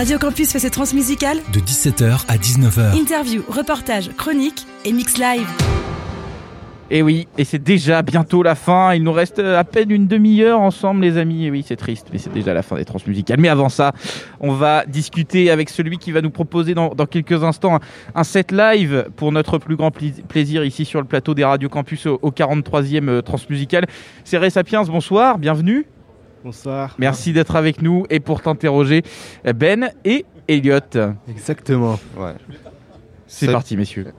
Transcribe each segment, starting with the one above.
Radio Campus fait ses transmusicales de 17h à 19h. Interview, reportage, chronique et mix live. Et oui, et c'est déjà bientôt la fin. Il nous reste à peine une demi-heure ensemble, les amis. Et oui, c'est triste, mais c'est déjà la fin des transmusicales. Mais avant ça, on va discuter avec celui qui va nous proposer dans, quelques instants un, set live pour notre plus grand plaisir ici sur le plateau des Radio Campus au, 43e euh, transmusical. C'est Ray Sapiens, bonsoir, bienvenue. Bonsoir. Merci d'être avec nous et pour t'interroger, Ben et Elliot. Exactement. Ouais. C'est parti, messieurs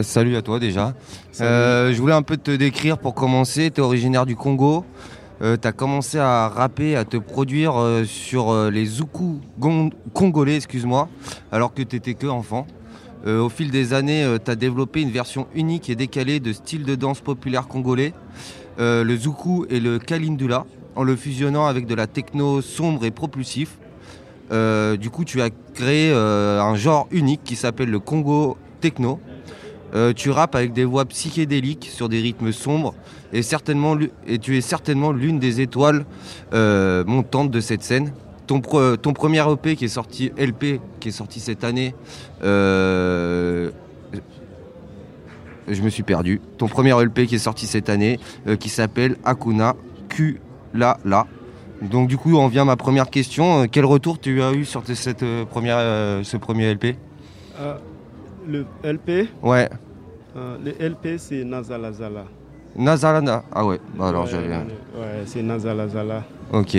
salut à toi déjà. Euh, je voulais un peu te décrire pour commencer. Tu es originaire du Congo. Euh, tu as commencé à rapper, à te produire euh, sur les zoukou congolais, excuse-moi, alors que tu étais que enfant. au fil des années, tu as développé une version unique et décalée de style de danse populaire congolais, le zoukou et le kalindula, en le fusionnant avec de la techno sombre et propulsif. du coup, tu as créé un genre unique qui s'appelle le Congo Techno. Euh, tu rappes avec des voix psychédéliques sur des rythmes sombres et, tu es certainement l'une des étoiles euh, montantes de cette scène. Ton, premier EP qui est sorti, LP, qui est sorti cette année, euh, je me suis perdu. Ton premier LP qui est sorti cette année, qui s'appelle Akuna Q La La. Donc du coup, on vient à ma première question. Quel retour tu as eu sur cette, première, ce premier LP le LP Ouais. Euh, le LP, c'est Nazalazala. Nazalana Ah ouais, bah alors j'avais. Ouais, c'est Nazalazala. Ok.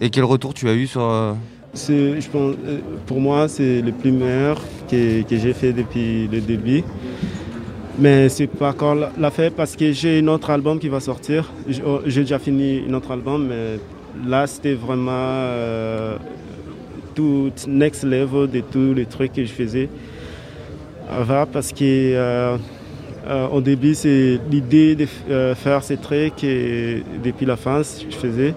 Et quel retour tu as eu sur. Euh, je pense, euh, pour moi, c'est le plus meilleur que, que j'ai fait depuis le début. Mais c'est pas encore l'affaire parce que j'ai un autre album qui va sortir. Oh, j'ai déjà fini un autre album, mais là, c'était vraiment tout next level de tous les trucs que je faisais parce que euh, euh, au début c'est l'idée de euh, faire ces trucs et depuis la fin je faisais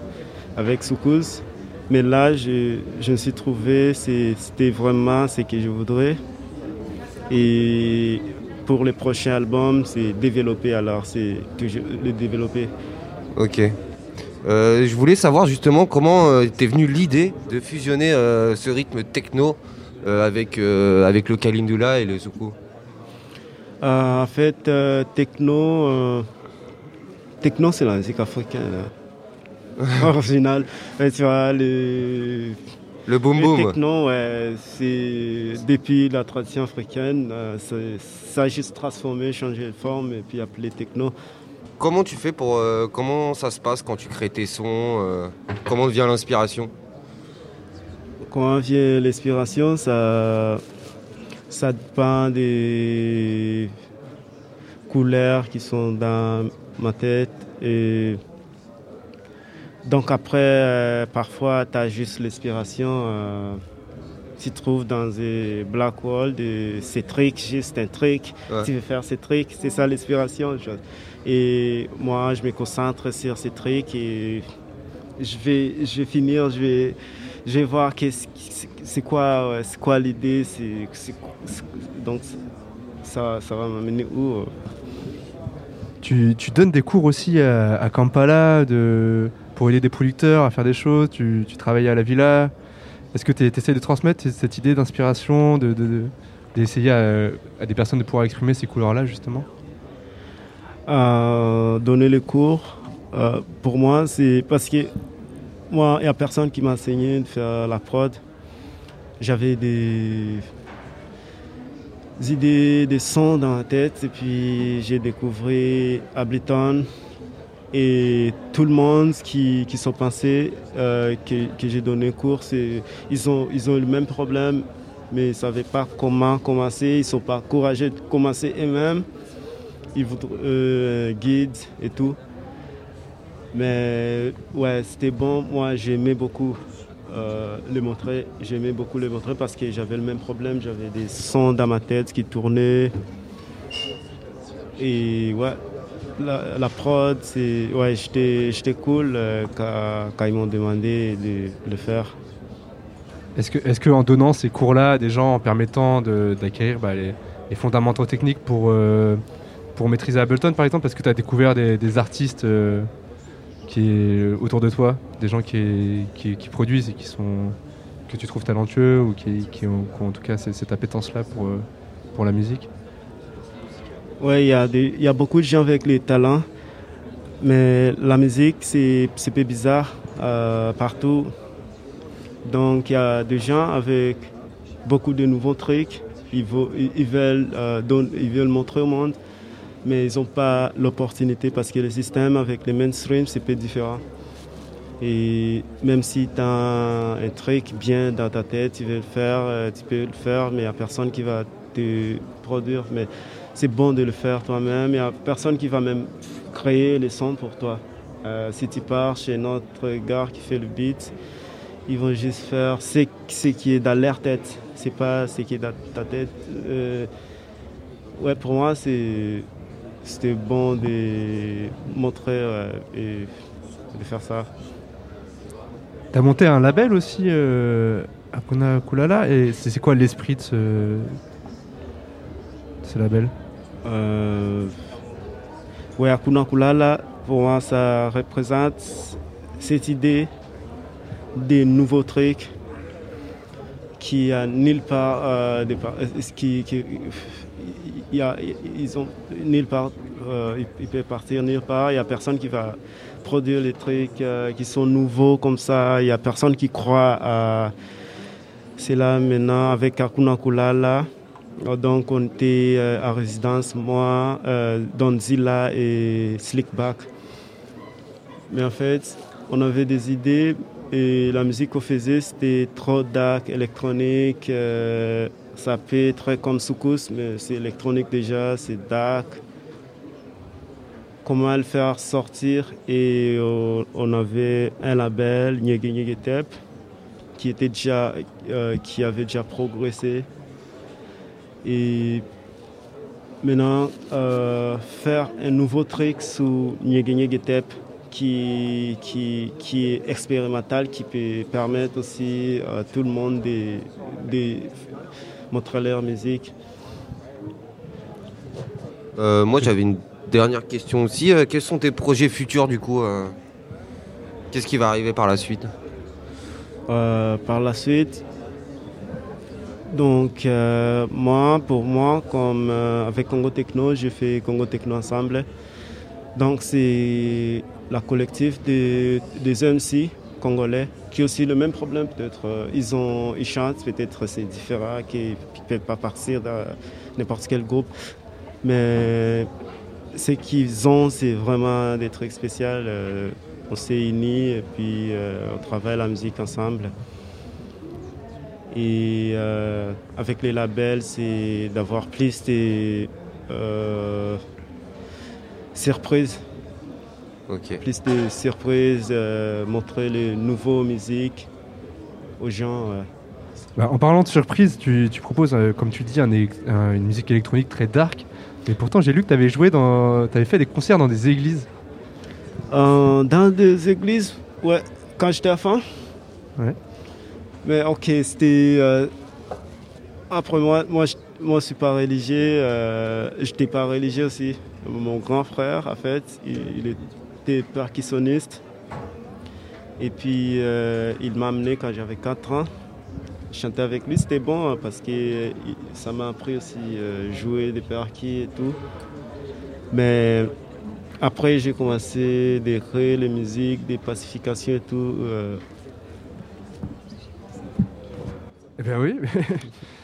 avec Soukouz. Mais là je, je me suis trouvé, c'était vraiment ce que je voudrais. Et pour le prochain album, c'est développer alors, c'est le développer. Ok. je voulais savoir justement comment t'es venu l'idée de fusionner ce rythme techno euh, avec, euh, avec le Kalindula et le Zuku? Euh, En fait, techno, techno c'est la musique africaine. Original. tu vois, le, le boom boom. Le techno, ouais, c'est depuis la tradition africaine, ça a juste transformé, changé de forme et puis appelé techno. Comment tu fais pour. comment ça se passe quand tu crées tes sons Comment vient l'inspiration? Quand vient l'inspiration, ça, ça dépend des couleurs qui sont dans ma tête. Et donc après, euh, parfois, tu as juste l'inspiration. Euh, tu trouves dans des black wall de ces trucs, juste un truc, tu veux faire ces trucs, c'est ça l'inspiration. Et moi, je me concentre sur ces trucs et je vais, je vais finir, je vais je vais voir c'est quoi, c'est quoi l'idée, donc ça, ça va m'amener où. Euh. Tu, tu, donnes des cours aussi à, Kampala de, pour aider des producteurs à faire des choses, tu, tu travailles à la villa. Est-ce que tu essaies de transmettre cette idée d'inspiration, d'essayer de, à, des personnes de pouvoir exprimer ces couleurs-là justement? Euh, Donner les cours, euh, pour moi, c'est parce que moi, il n'y a personne qui m'a enseigné de faire la prod. J'avais des, idées, des sons dans la tête et puis j'ai découvert Ableton et tout le monde qui, qui sont pensés euh, que, j'ai donné cours, ils ont, ils ont le même problème mais ils ne savaient pas comment commencer, ils ne sont pas courageux de commencer eux-mêmes. Ils voudraient euh, un guide et tout. Mais ouais, c'était bon. Moi, j'aimais beaucoup euh, le montrer. J'aimais beaucoup le montrer parce que j'avais le même problème. J'avais des sons dans ma tête qui tournaient. Et ouais, la, prod, c'est, ouais, j'étais cool euh, quand, ils m'ont demandé de, le faire. Est-ce que, est-ce que en donnant ces cours-là à des gens, en permettant d'acquérir bah, les, fondamentaux techniques pour, euh, pour maîtriser Ableton, par exemple, parce que tu as découvert des, artistes qui est autour de toi, des gens qui, qui, produisent et qui sont que tu trouves talentueux ou qui, qui ont, qui en tout cas cette, cette appétence-là pour, euh, pour la musique? Ouais, il y, a y a beaucoup de gens avec les talents, mais la musique, c'est un peu bizarre euh, partout. Donc, il y a des gens avec beaucoup de nouveaux trucs. Ils, vo- ils- veulent, euh, veulent montrer au monde, mais ils n'ont pas l'opportunité parce que le système avec les mainstream, c'est peu différent. Et même si tu as un truc bien dans ta tête, tu veux le faire, euh, tu peux le faire, mais il n'y a personne qui va te produire. Mais c'est bon de le faire toi-même. Il n'y a personne qui va même créer les sons pour toi. Euh, si tu pars chez notre gars qui fait le beat, ils vont juste faire ce, qui est dans leur tête. C'est pas ce qui est dans ta tête. Euh, ouais, pour moi, c'était bon de montrer ouais, et de faire ça. T'as monté un label aussi, euh, Akuna Kulala, et c'est quoi l'esprit de ce, label? Euh, ouais, Akuna Kulala, pour moi, ça représente cette idée des nouveaux trucs qui a nulle part, euh, euh, qui, ils ont nulle part, euh, ils, peuvent partir nulle part. Il y a personne qui va produire les trucs euh, qui sont nouveaux comme ça. Il y a personne qui croit à cela maintenant avec Akuna Kulala. Euh, Donc on était euh, à résidence, moi, euh, Donzilla et Slickback. Mais en fait, on avait des idées et la musique qu'on faisait, c'était trop dark, électronique. euh, ça fait très comme Soukous, mais c'est électronique déjà, c'est dark. Comment le faire sortir? Et on avait un label, Nyege Nyege Tep, qui, était déjà, qui avait déjà progressé. Et maintenant, euh, faire un nouveau truc sous Nyege Tep qui, qui, qui est expérimental, qui peut permettre aussi à tout le monde de, de montrer leur musique. Euh, moi, j'avais une dernière question aussi. Euh, quels sont tes projets futurs du coup euh Qu'est-ce qui va arriver par la suite? Euh, par la suite, donc euh, moi, pour moi, comme euh, avec Congo Techno, j'ai fait Congo Techno Ensemble. Donc c'est la collectif des, MC congolais qui ont aussi le même problème peut-être. Euh, Ils, ils chantent, peut-être c'est différent, qui ne peuvent pas partir dans n'importe quel groupe. Mais ce qu'ils ont, c'est vraiment des trucs spéciaux. On s'est unis et puis on travaille la musique ensemble. Et euh, avec les labels, c'est d'avoir plus de euh, surprises, Ok. plus de surprises, euh, montrer les nouveaux musiques aux gens. Bah, En parlant de surprise, tu, tu proposes, euh, comme tu dis, un é- un- une musique électronique très dark. Mais pourtant, j'ai lu que tu avais joué dans. Tu avais fait des concerts dans des églises. Euh, dans des églises, ouais, quand j'étais enfant. Ouais. Mais ok, c'était. euh, après moi, moi, je, moi, je suis pas religieux. Euh, j'étais pas religieux aussi. Mon grand frère, en fait, il, était percussionniste. Et puis, euh, il m'a amené quand j'avais 4 ans. Chanter avec lui, c'était bon hein, parce que ça m'a appris aussi euh, jouer des percus et tout. Mais après, j'ai commencé à créer les musiques, des pacifications et tout. euh, Eh bien oui.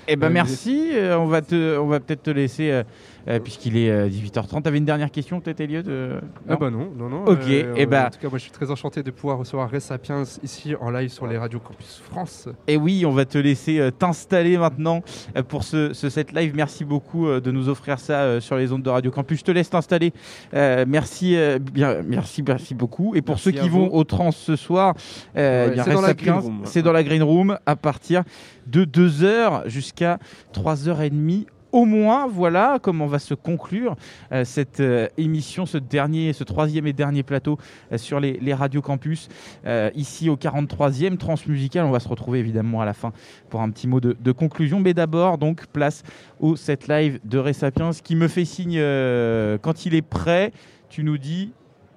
Eh ben Euh, merci, euh, on va, te, on va peut-être te laisser, euh, euh, puisqu'il est euh, 18h30. T'avais une dernière question peut-être Elliot euh, Ah bah non, non, non. Ok, eh ben- En tout cas, moi je suis très enchanté de pouvoir recevoir Res Sapiens ici en live sur les radios Campus France. Et oui, on va te laisser euh, t'installer maintenant euh, pour ce, ce set live. Merci beaucoup euh, de nous offrir ça euh, sur les ondes de Radio Campus. Je te laisse t'installer. Euh, merci, euh, bien, merci, merci beaucoup. Et pour Merci ceux qui vont au trans ce soir, euh, Ouais, eh c'est dans dans la green room à partir de 2h jusqu'à 3h30 au moins, voilà comment va se conclure euh, cette euh, émission, ce dernier, ce troisième et dernier plateau euh, sur les, les radios campus. Euh, ici au 43e Transmusical, on va se retrouver évidemment à la fin pour un petit mot de, de conclusion. Mais d'abord, donc, place au set live de Ray Sapiens qui me fait signe euh, quand il est prêt. Tu nous dis,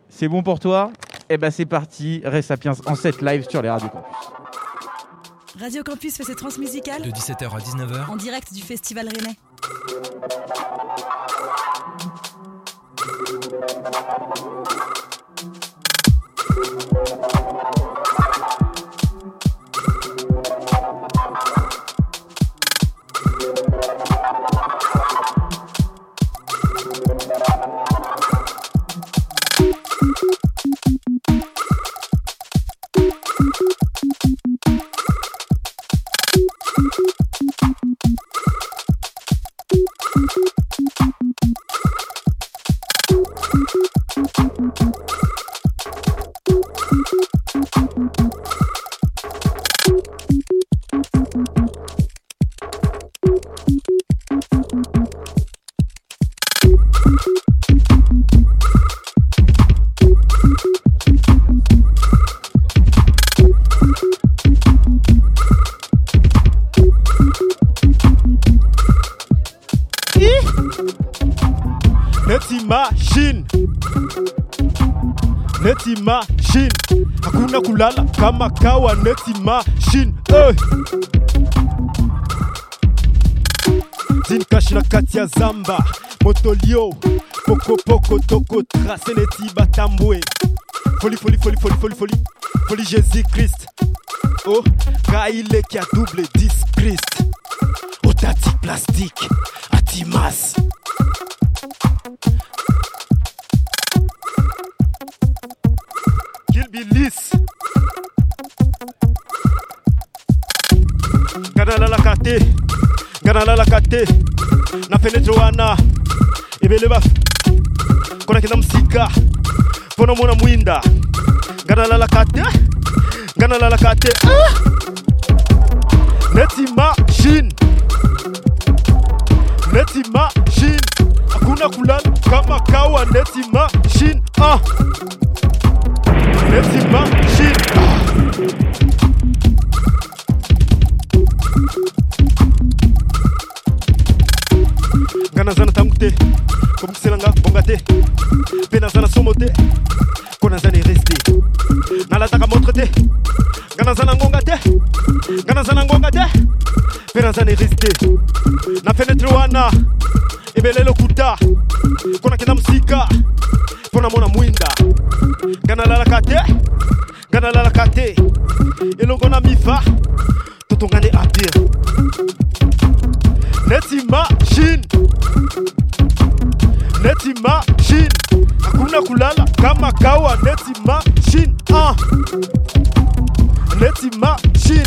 c'est bon pour toi? Eh ben c'est parti, Ray Sapiens en set live sur les radios campus. Radio Campus fait ses transmusicales De 17h à 19h. en direct du Festival Rennais. Thank you. Neti machine Hakuna kulala kama kawa neti machine hey. Zinkash na kati ya zamba. Motolio Poko poko toko trace neti batambwe. Folie folie folie folie folie folie Folie Jésus Christ. Oh Kaile qui a double 10 Christ. Otati plastique. Atimas Kill Bilis Gana la kate Gana la kate Na fenetre wana Ibele baf Kona kina msika. Pona mwana mwinda. Gana la kate Gana la kate ah! Neti machine. Neti machine. Hakuna kulala kama kawa neti machine ah. Neti machine ah. ngana zana tangu te kobukiselanga bonga te mpe naza na somo te ko naza na eres te nalataka montre te nga naza na ngonga te nga naza na ngonga naza na na mpo namona mwinda. Te te elongo na neti machine. Neti machine. Hakuna kulala kama kawa. Neti machine ah. neti machine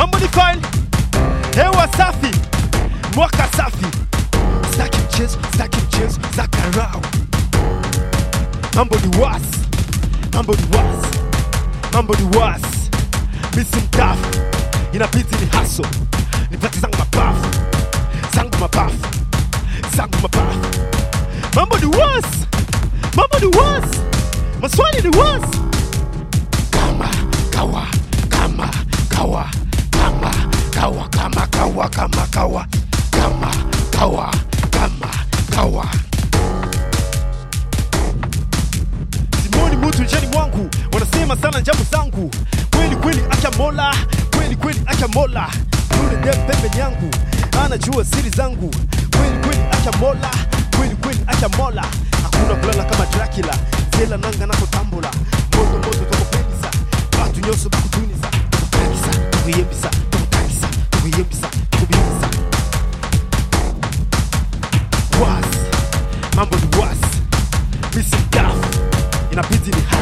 mambo ni fine hewa safi. Mwaka safi. Sitaki mchezo sitaki mchezo za karau mambo ni was mambo ni was mambo ni was misi mtafu inabidi ni haso nipate zangu mapafu. Zangu mapafu. Zangu mapafu. Mambo ni was mambo ni was. Maswali ni was. Kama kawa kama kawa kawa kama kawa kama kawa. Kama kawa kama kawa. Simoni mutu njani mwangu. Wanasema sana njamu zangu. Kweli kweli acha mola. Kweli kweli acha mola. Yule dem pembeni yangu anajua siri zangu. Kweli kweli acha mola. Kweli kweli acha mola. Hakuna kulala kama dracula. Zela nanga nakotambula moto moto tokopelisa watu nyoso bakutuniza tokuyembisa tokutangisa cobiça, cobiça. Was, mambo ni was, missing gaff, inabidi ni high.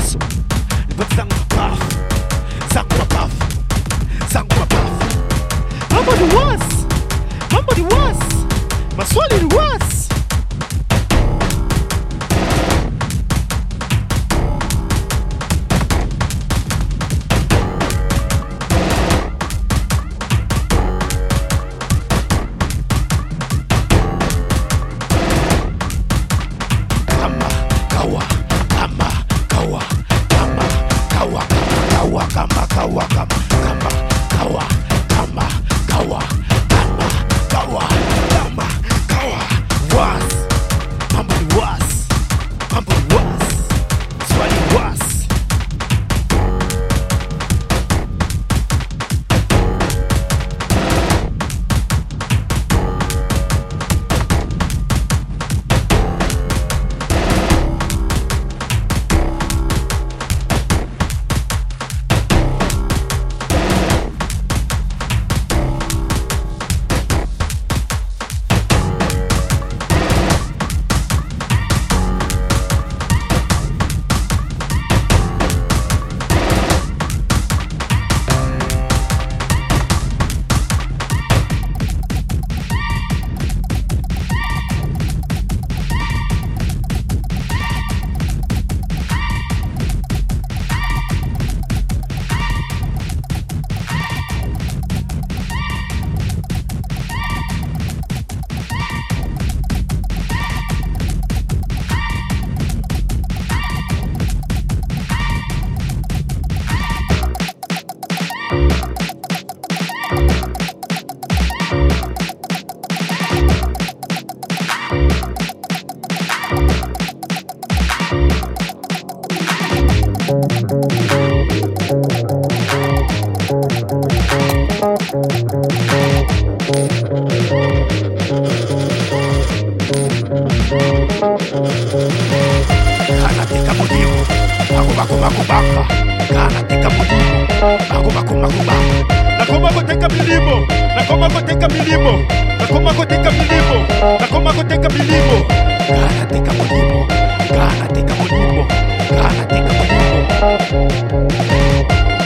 Koteka milimo nakoma koteka milimo nga nateka molimo nga nateka molimo nga nateka molimo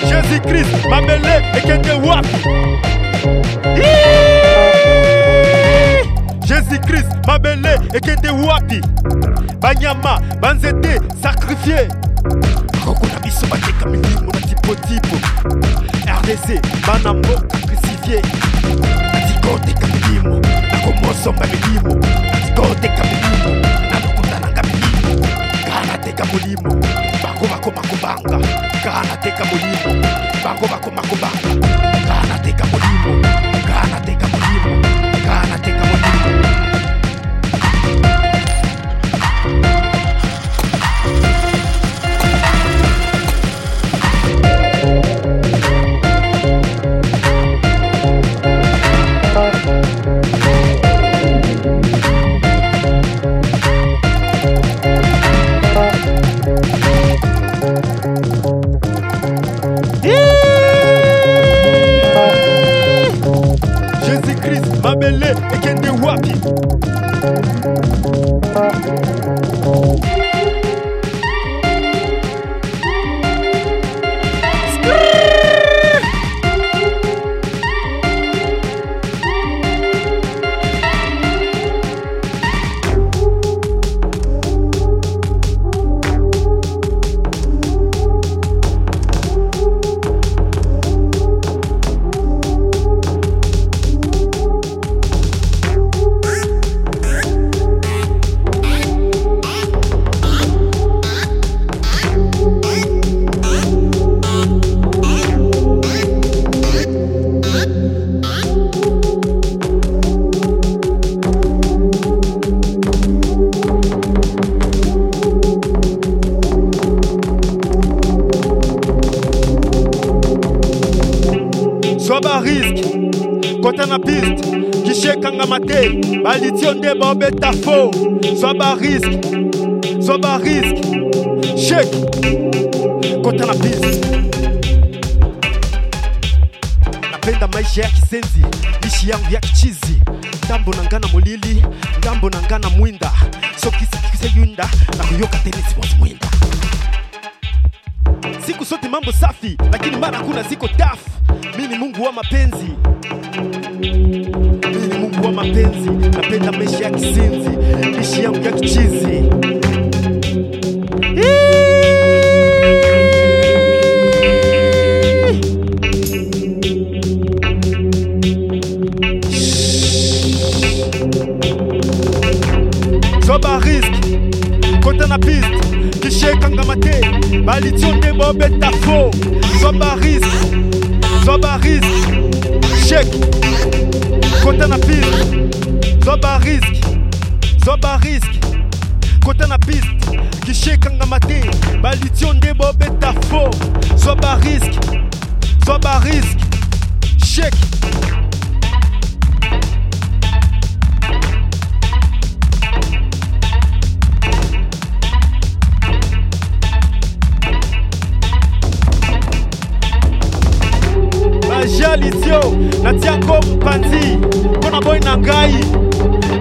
jésus christ mabele ekende wapi? Jésus christ mabele ekende wapi? Banyama banzete sakrifie bakokuna biso bateka milimo na tipotipo rdc bana mboka crucifie natikoteka milimo nakokosomba milimo sikoteka milimo nalokotalanga milimo kanateka molimo. Bango bakoma kobanga kanateka molimo. Bango bakoma kobanga Lele, it can be wappy. Mende ta faux. Tafo. Zoba risque. Zoba risque. Shake. j'ai na s'en dit. Ici, ya kisenzi, ishi yangu Dambo n'a Ndambo molili, dambo n'a gana mwinda. So kisi kise yunda, na kuyoka tenisi boss mwinda. Siku sote mambo safi, lakini mara kuna ziko taf. Mimi Mungu wa mapenzi. Mi ni mungu wa mapenzi napenda maisha ya kisinzi yangu ya kichizi. Piste fo zoba riske zoba riske shek kota na piste zoba riske zoba riske kota na piste kishekangama te balitio nde bobeta fo zoba riske zoba riske shek ngai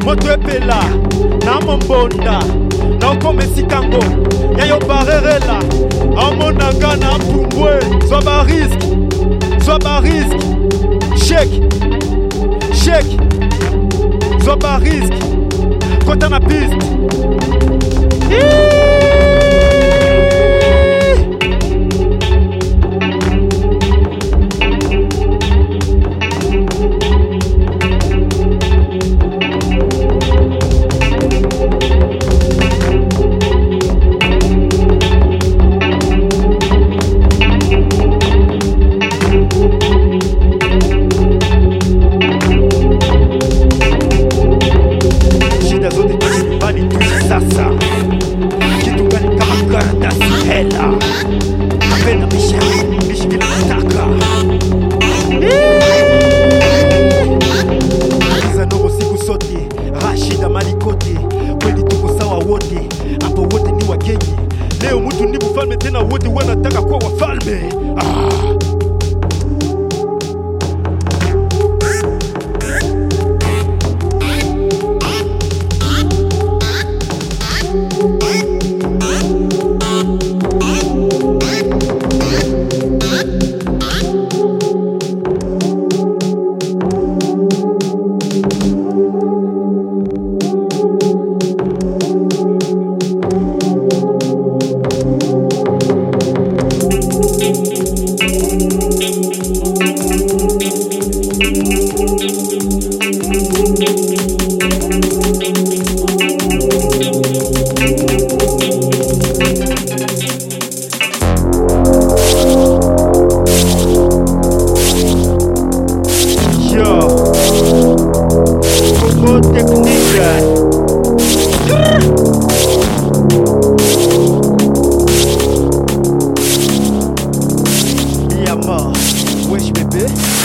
moto epela na mombonda na okoma esika ngo ya yo barerela amona nga na zwa bariske zwa bariske shek shek zwa bariske piste. Wote hapo wote ni wakenye leo mtu ni mfalme tena wote wanataka kuwa wafalme ah. Yeah.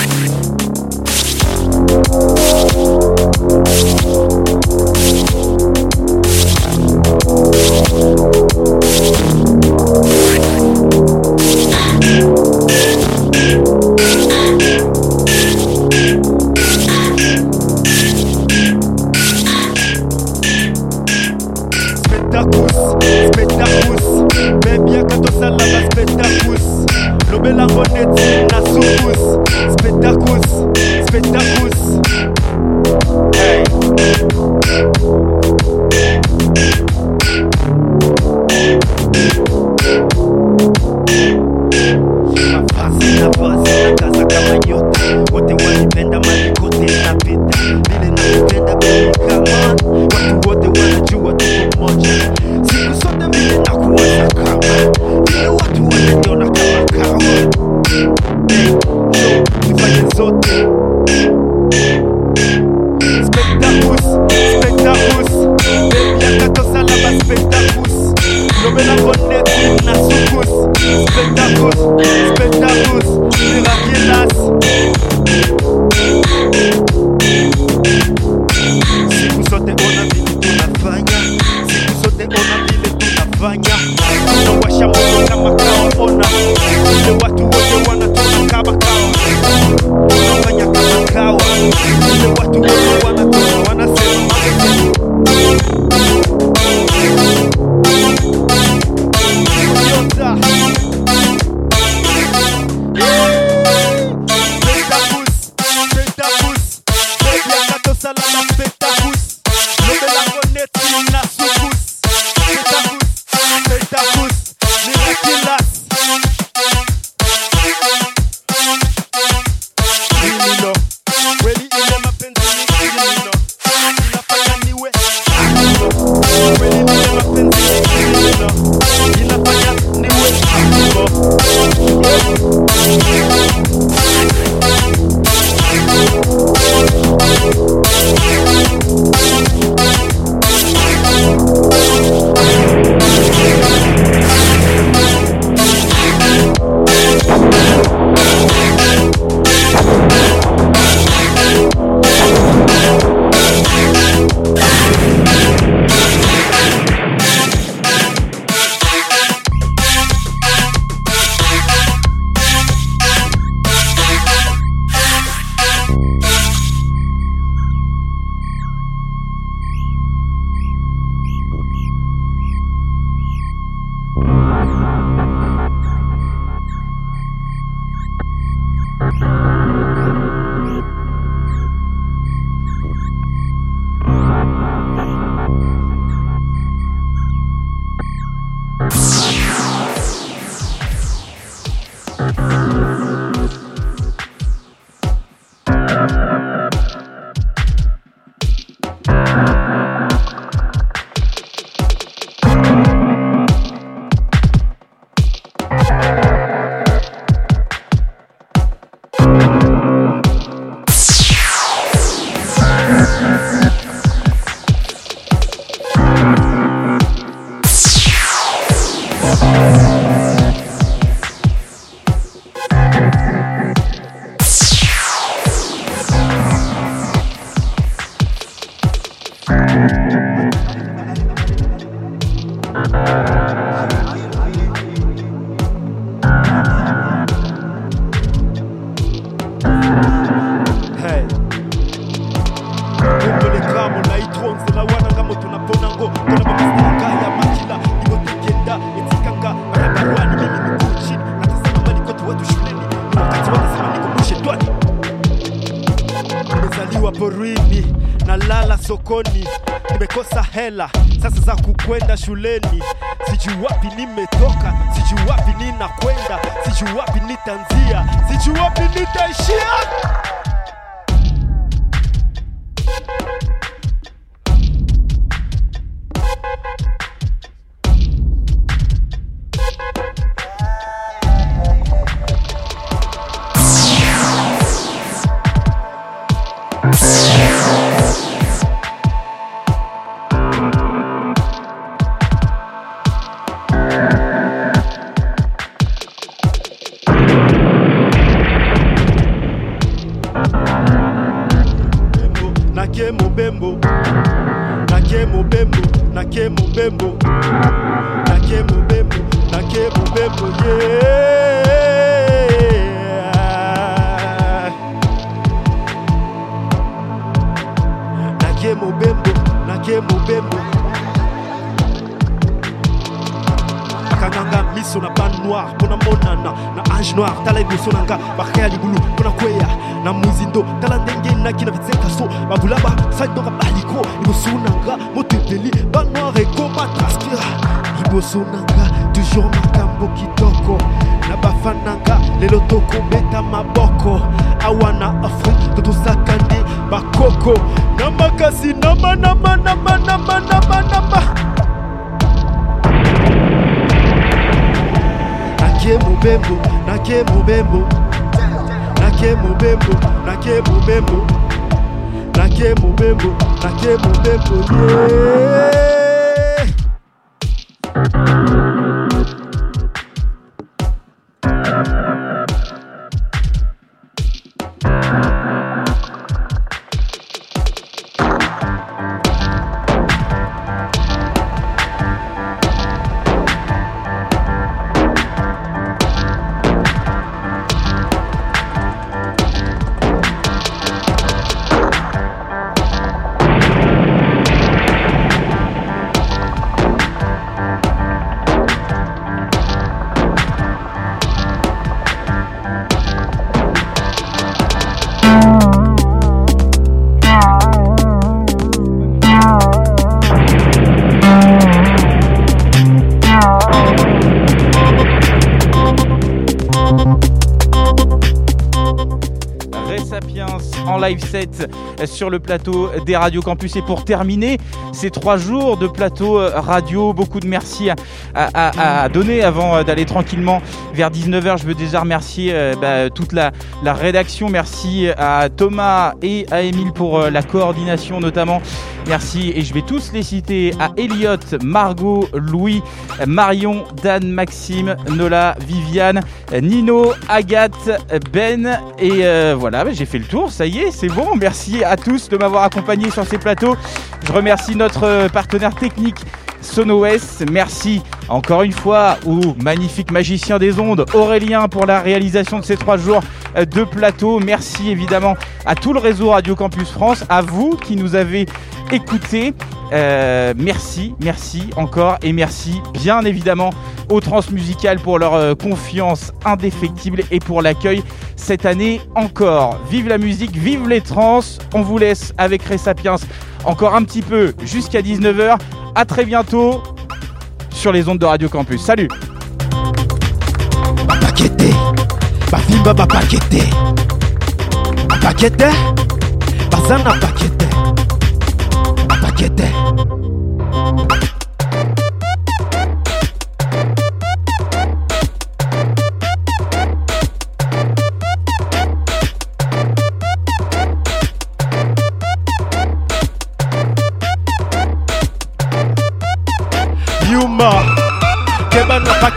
Yes, yes, yes. Shuleni nake mubembo nake mubembo. Nake mubembo nake mubembo. Nake mubembo nake mubembo yeah. Sur le plateau des Radio Campus. Et pour terminer ces trois jours de plateau euh, radio, beaucoup de merci à, donner avant euh, d'aller tranquillement vers 19h. Je veux déjà remercier euh, bah, toute la, rédaction. Merci à Thomas et à Émile pour la coordination notamment. Merci et je vais tous les citer à Elliot, Margot, Louis, Marion, Dan, Maxime, Nola, Viviane, Nino, Agathe, Ben et voilà, bah, j'ai fait le tour, ça y est, c'est bon. Merci à tous de m'avoir accompagné sur ces plateaux. Je remercie notre euh, partenaire technique SonoWest. Merci encore une fois au magnifique magicien des ondes Aurélien pour la réalisation de ces trois jours euh, de plateau. Merci évidemment à tout le réseau Radio Campus France, à vous qui nous avez écoutés. Euh, merci, merci encore et merci bien évidemment aux Transmusicales pour leur euh, confiance indéfectible et pour l'accueil cette année encore. Vive la musique, vive les trans. On vous laisse avec Ray Sapiens encore un petit peu jusqu'à 19h. À très bientôt sur les ondes de Radio Campus. Salut. Bapakete bavimba bapakete bapakete baza na pakete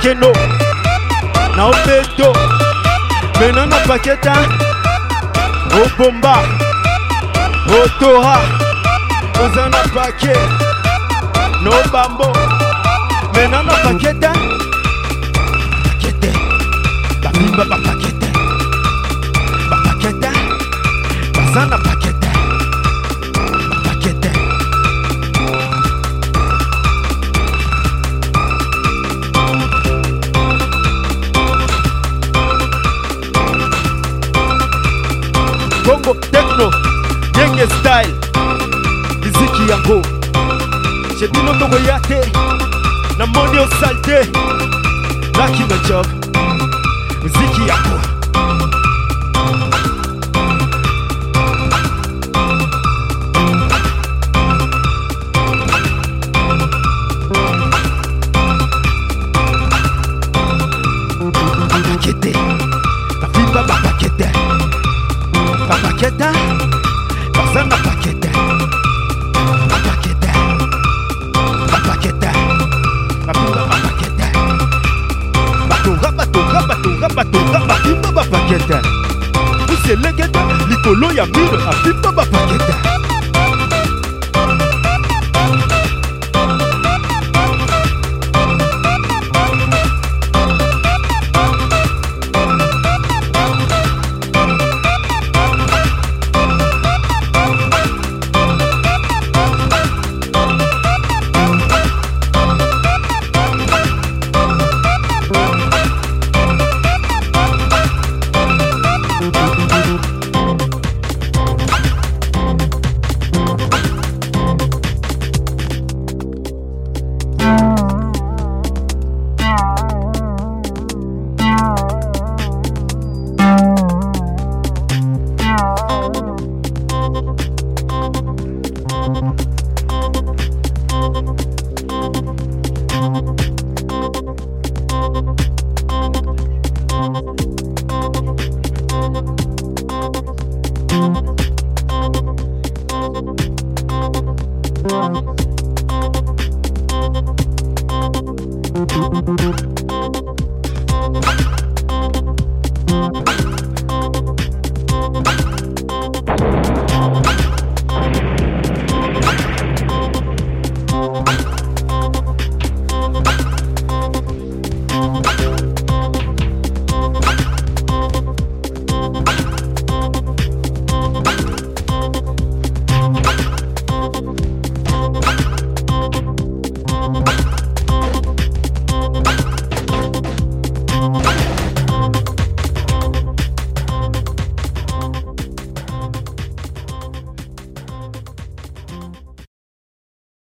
keba na na obeto. Mena na paketa. Obomba. Otoha. Oza na pake. Nobambo mena na paketa. Pakete. Babimba bapakete bapakete baza na tekno yenge style iziki yango shedino ndogo ya te na moni osali te nakina job mziki yango